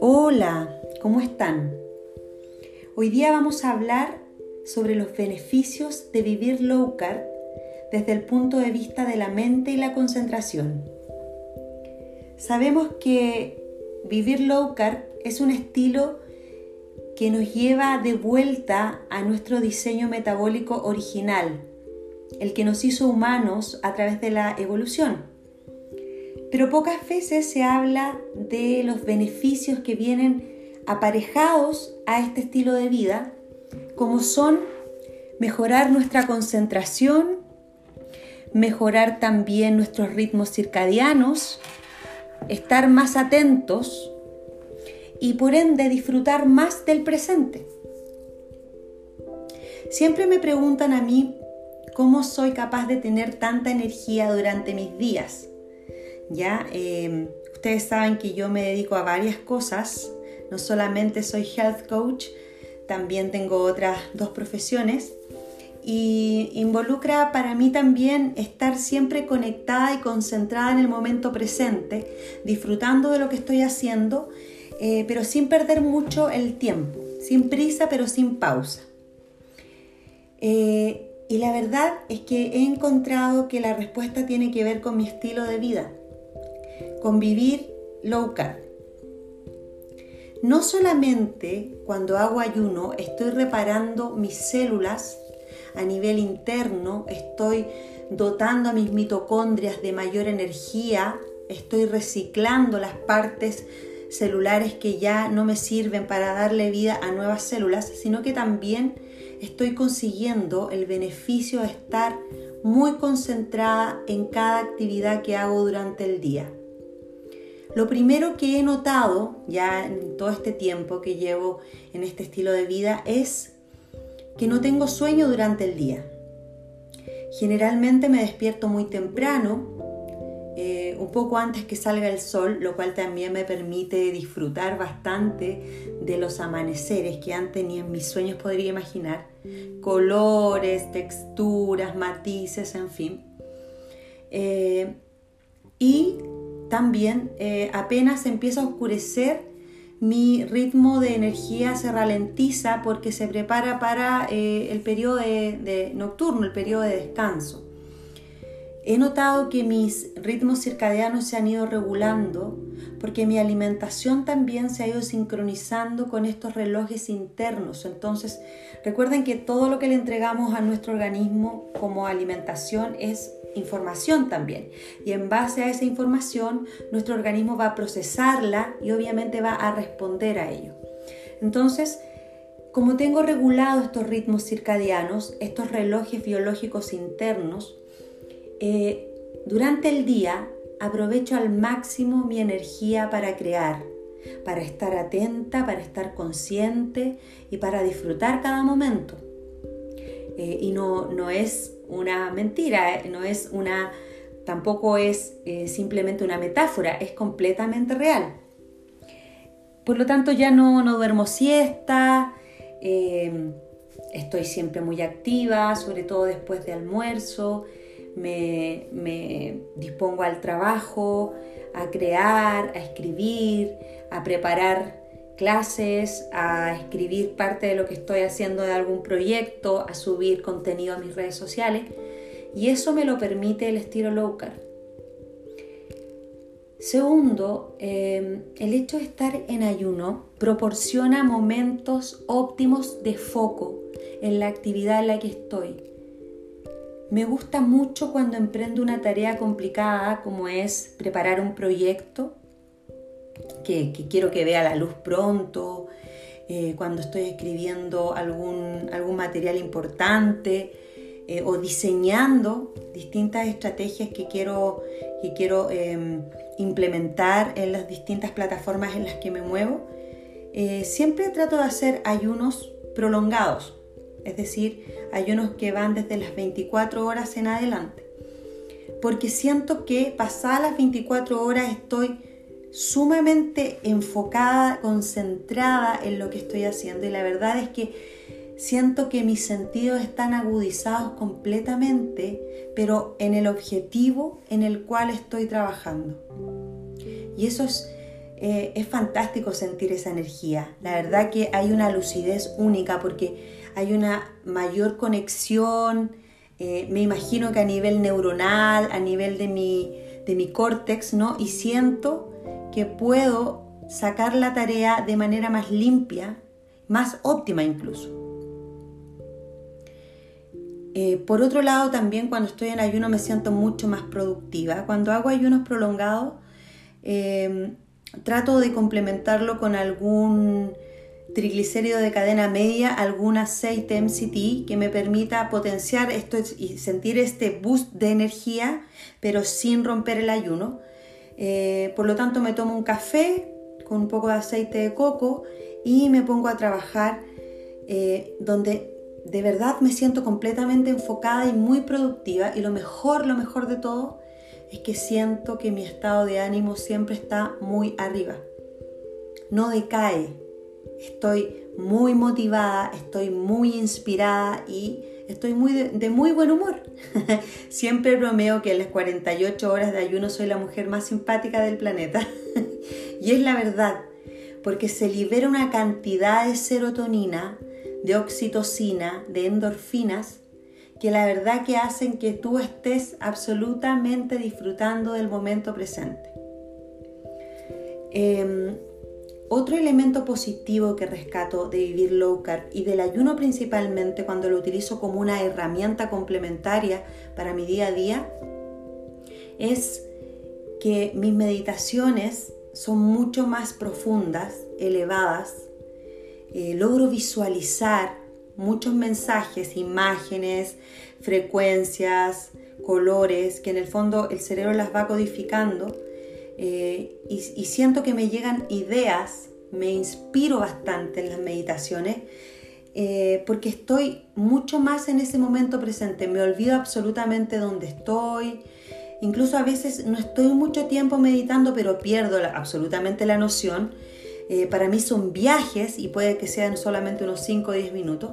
Hola, ¿cómo están? Hoy día vamos a hablar sobre los beneficios de vivir low carb desde el punto de vista de la mente y la concentración. Sabemos que vivir low carb es un estilo que nos lleva de vuelta a nuestro diseño metabólico original, el que nos hizo humanos a través de la evolución. Pero pocas veces se habla de los beneficios que vienen aparejados a este estilo de vida, como son mejorar nuestra concentración, mejorar también nuestros ritmos circadianos, estar más atentos y por ende disfrutar más del presente. Siempre me preguntan a mí cómo soy capaz de tener tanta energía durante mis días. ¿Ya? Em, ustedes saben que yo me dedico a varias cosas, no solamente soy health coach, también tengo otras dos profesiones y involucra para mí también estar siempre conectada y concentrada en el momento presente, disfrutando de lo que estoy haciendo, eh, pero sin perder mucho el tiempo, sin prisa pero sin pausa. Eh, y la verdad es que he encontrado que la respuesta tiene que ver con mi estilo de vida convivir low carb. No solamente cuando hago ayuno estoy reparando mis células a nivel interno, estoy dotando a mis mitocondrias de mayor energía, estoy reciclando las partes celulares que ya no me sirven para darle vida a nuevas células, sino que también estoy consiguiendo el beneficio de estar muy concentrada en cada actividad que hago durante el día. Lo primero que he notado ya en todo este tiempo que llevo en este estilo de vida es que no tengo sueño durante el día. Generalmente me despierto muy temprano, eh, un poco antes que salga el sol, lo cual también me permite disfrutar bastante de los amaneceres que antes ni en mis sueños podría imaginar. Colores, texturas, matices, en fin. Eh, y también eh, apenas empieza a oscurecer, mi ritmo de energía se ralentiza porque se prepara para eh, el periodo nocturno, el periodo de descanso. He notado que mis ritmos circadianos se han ido regulando porque mi alimentación también se ha ido sincronizando con estos relojes internos. Entonces, recuerden que todo lo que le entregamos a nuestro organismo como alimentación es información también. Y en base a esa información, nuestro organismo va a procesarla y obviamente va a responder a ello. Entonces, como tengo regulado estos ritmos circadianos, estos relojes biológicos internos, eh, durante el día aprovecho al máximo mi energía para crear, para estar atenta, para estar consciente y para disfrutar cada momento. Eh, y no, no es una mentira, eh, no es una, tampoco es eh, simplemente una metáfora, es completamente real. Por lo tanto, ya no, no duermo siesta, em, estoy siempre muy activa, sobre todo después de almuerzo, me, me dispongo al trabajo, a crear, a escribir, a preparar clases, a escribir parte de lo que estoy haciendo de algún proyecto, a subir contenido a mis redes sociales. Y eso me lo permite el estilo low carb. Segundo, em, el hecho de estar en ayuno proporciona momentos óptimos de foco en la actividad en la que estoy. Me gusta mucho cuando emprendo una tarea complicada como es preparar un proyecto que, quiero que vea la luz pronto, eh, cuando estoy escribiendo algún, algún material importante eh, o diseñando distintas estrategias que quiero, que quiero em, implementar en las distintas plataformas en las que me muevo, eh, siempre trato de hacer ayunos prolongados, es decir, ayunos que van desde las 24 horas en adelante, porque siento que pasadas las 24 horas estoy sumamente enfocada, concentrada en lo que estoy haciendo y la verdad es que siento que mis sentidos están agudizados completamente, pero en el objetivo en el cual estoy trabajando. Y eso es, eh, es fantástico sentir esa energía. La verdad que hay una lucidez única porque hay una mayor conexión, eh, me imagino que a nivel neuronal, a nivel de mi, de mi córtex, ¿no? Y siento que puedo sacar la tarea de manera más limpia, más óptima incluso. Eh, por otro lado, también cuando estoy en ayuno me siento mucho más productiva. Cuando hago ayunos prolongados, eh, trato de complementarlo con algún triglicérido de cadena media, algún aceite MCT que me permita potenciar esto y sentir este boost de energía, pero sin romper el ayuno. Eh, por lo tanto, me tomo un café con un poco de aceite de coco y me pongo a trabajar donde de verdad me siento completamente enfocada y muy productiva y lo mejor, lo mejor de todo es que siento que mi estado de ánimo siempre está muy arriba. No decae. Estoy muy motivada, estoy muy inspirada y estoy muy de, muy buen humor. siempre bromeo que en las 48 horas de ayuno soy la mujer más simpática del planeta. y es la verdad, porque se libera una cantidad de serotonina de oxitocina, de endorfinas, que la verdad que hacen que tú estés absolutamente disfrutando del momento presente. Em, otro elemento positivo que rescato de vivir low carb y del ayuno principalmente cuando lo utilizo como una herramienta complementaria para mi día a día es que mis meditaciones son mucho más profundas, elevadas, eh, logro visualizar muchos mensajes, imágenes, frecuencias, colores, que en el fondo el cerebro las va codificando eh, y, siento que me llegan ideas, me inspiro bastante en las meditaciones eh, porque estoy mucho más en ese momento presente, me olvido absolutamente dónde estoy, incluso a veces no estoy mucho tiempo meditando pero pierdo absolutamente la noción. Eh, para mí son viajes y puede que sean solamente unos 5 o 10 minutos,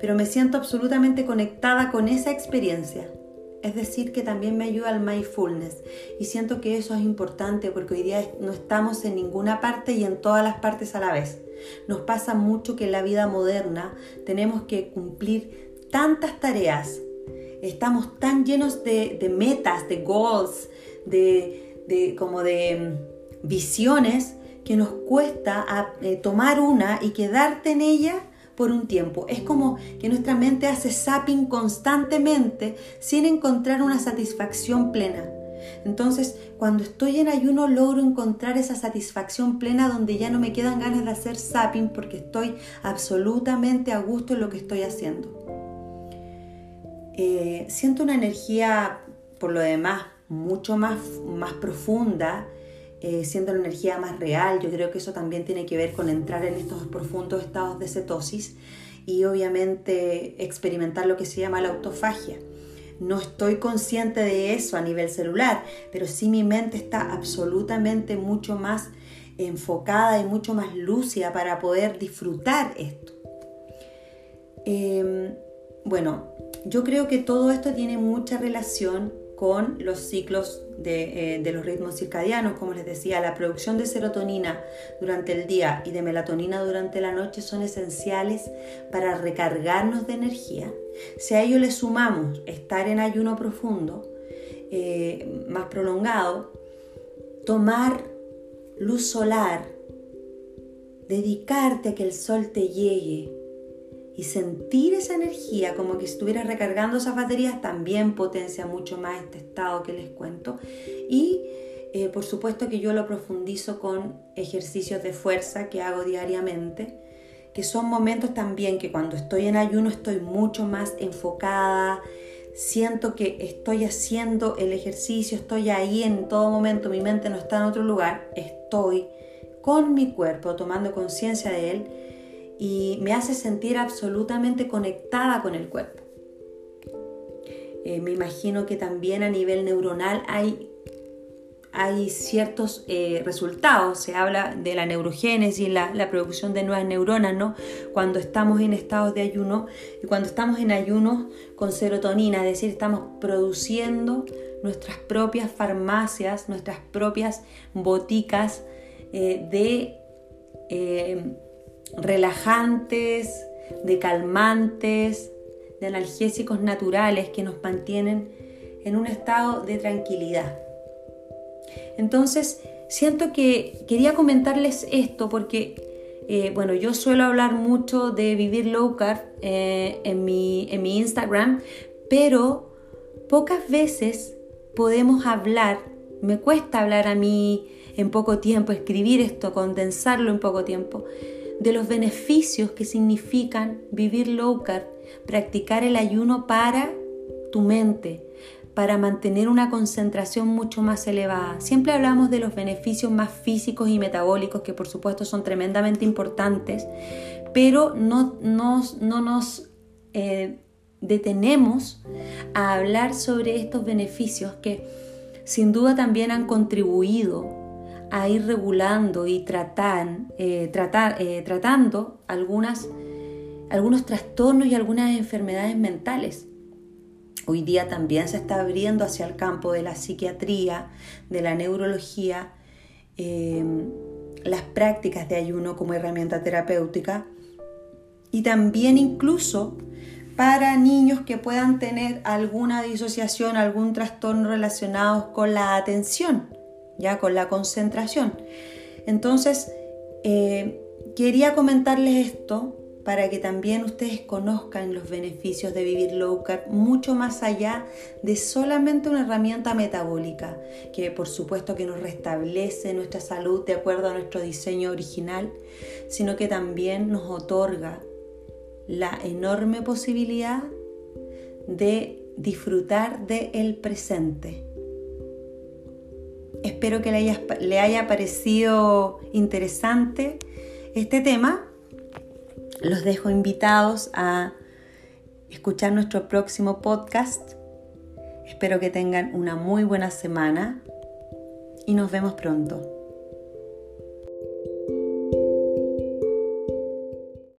pero me siento absolutamente conectada con esa experiencia. Es decir, que también me ayuda al mindfulness y siento que eso es importante porque hoy día no estamos en ninguna parte y en todas las partes a la vez. Nos pasa mucho que en la vida moderna tenemos que cumplir tantas tareas, estamos tan llenos de, metas, de goals, de como de mm, visiones que nos cuesta eh, tomar una y quedarte en ella por un tiempo. Es como que nuestra mente hace zapping constantemente sin encontrar una satisfacción plena. Entonces, cuando estoy en ayuno logro encontrar esa satisfacción plena donde ya no me quedan ganas de hacer zapping porque estoy absolutamente a gusto en lo que estoy haciendo. Eh, siento una energía, por lo demás, mucho más, más profunda eh, siendo la energía más real. Yo creo que eso también tiene que ver con entrar en estos profundos estados de cetosis y obviamente experimentar lo que se llama la autofagia. No estoy consciente de eso a nivel celular, pero sí mi mente está absolutamente mucho más enfocada y mucho más lúcida para poder disfrutar esto. Em, bueno, yo creo que todo esto tiene mucha relación con los ciclos eh, de, los ritmos circadianos. Como les decía, la producción de serotonina durante el día y de melatonina durante la noche son esenciales para recargarnos de energía. Si a ello le sumamos estar en ayuno profundo, eh, más prolongado, tomar luz solar, dedicarte a que el sol te llegue, y sentir esa energía como que estuvieras recargando esas baterías también potencia mucho más este estado que les cuento. Y eh, por supuesto que yo lo profundizo con ejercicios de fuerza que hago diariamente, que son momentos también que cuando estoy en ayuno estoy mucho más enfocada, siento que estoy haciendo el ejercicio, estoy ahí en todo momento, mi mente no está en otro lugar, estoy con mi cuerpo tomando conciencia de él y me hace sentir absolutamente conectada con el cuerpo. Eh, me imagino que también a nivel neuronal hay hay ciertos eh, resultados. Se habla de la neurogénesis, la, la producción de nuevas neuronas, ¿no? Cuando estamos en estados de ayuno y cuando estamos en ayuno con serotonina, es decir, estamos produciendo nuestras propias farmacias, nuestras propias boticas eh, de relajantes, de calmantes, de analgésicos naturales que nos mantienen en un estado de tranquilidad. Entonces, siento que quería comentarles esto porque, eh, bueno, yo suelo hablar mucho de vivir low carb eh, en, mi, en mi Instagram, pero pocas veces podemos hablar, me cuesta hablar a mí en poco tiempo, escribir esto, condensarlo en poco tiempo, de los beneficios que significan vivir low carb, practicar el ayuno para tu mente, para mantener una concentración mucho más elevada. Siempre hablamos de los beneficios más físicos y metabólicos, que por supuesto son tremendamente importantes, pero no, no nos eh, detenemos a hablar sobre estos beneficios que sin duda también han contribuido a ir regulando y tratan, eh, tratar, eh, tratando algunas, algunos trastornos y algunas enfermedades mentales. Hoy día también se está abriendo hacia el campo de la psiquiatría, de la neurología, em, las prácticas de ayuno como herramienta terapéutica y también incluso para niños que puedan tener alguna disociación, algún trastorno relacionado con la atención, ya con la concentración. Entonces, eh, quería comentarles esto para que también ustedes conozcan los beneficios de vivir low carb mucho más allá de solamente una herramienta metabólica, que por supuesto que nos restablece nuestra salud de acuerdo a nuestro diseño original, sino que también nos otorga la enorme posibilidad de disfrutar del el presente. Espero que le haya, le haya parecido interesante este tema los dejo invitados a escuchar nuestro próximo podcast. Espero que tengan una muy buena semana y nos vemos pronto.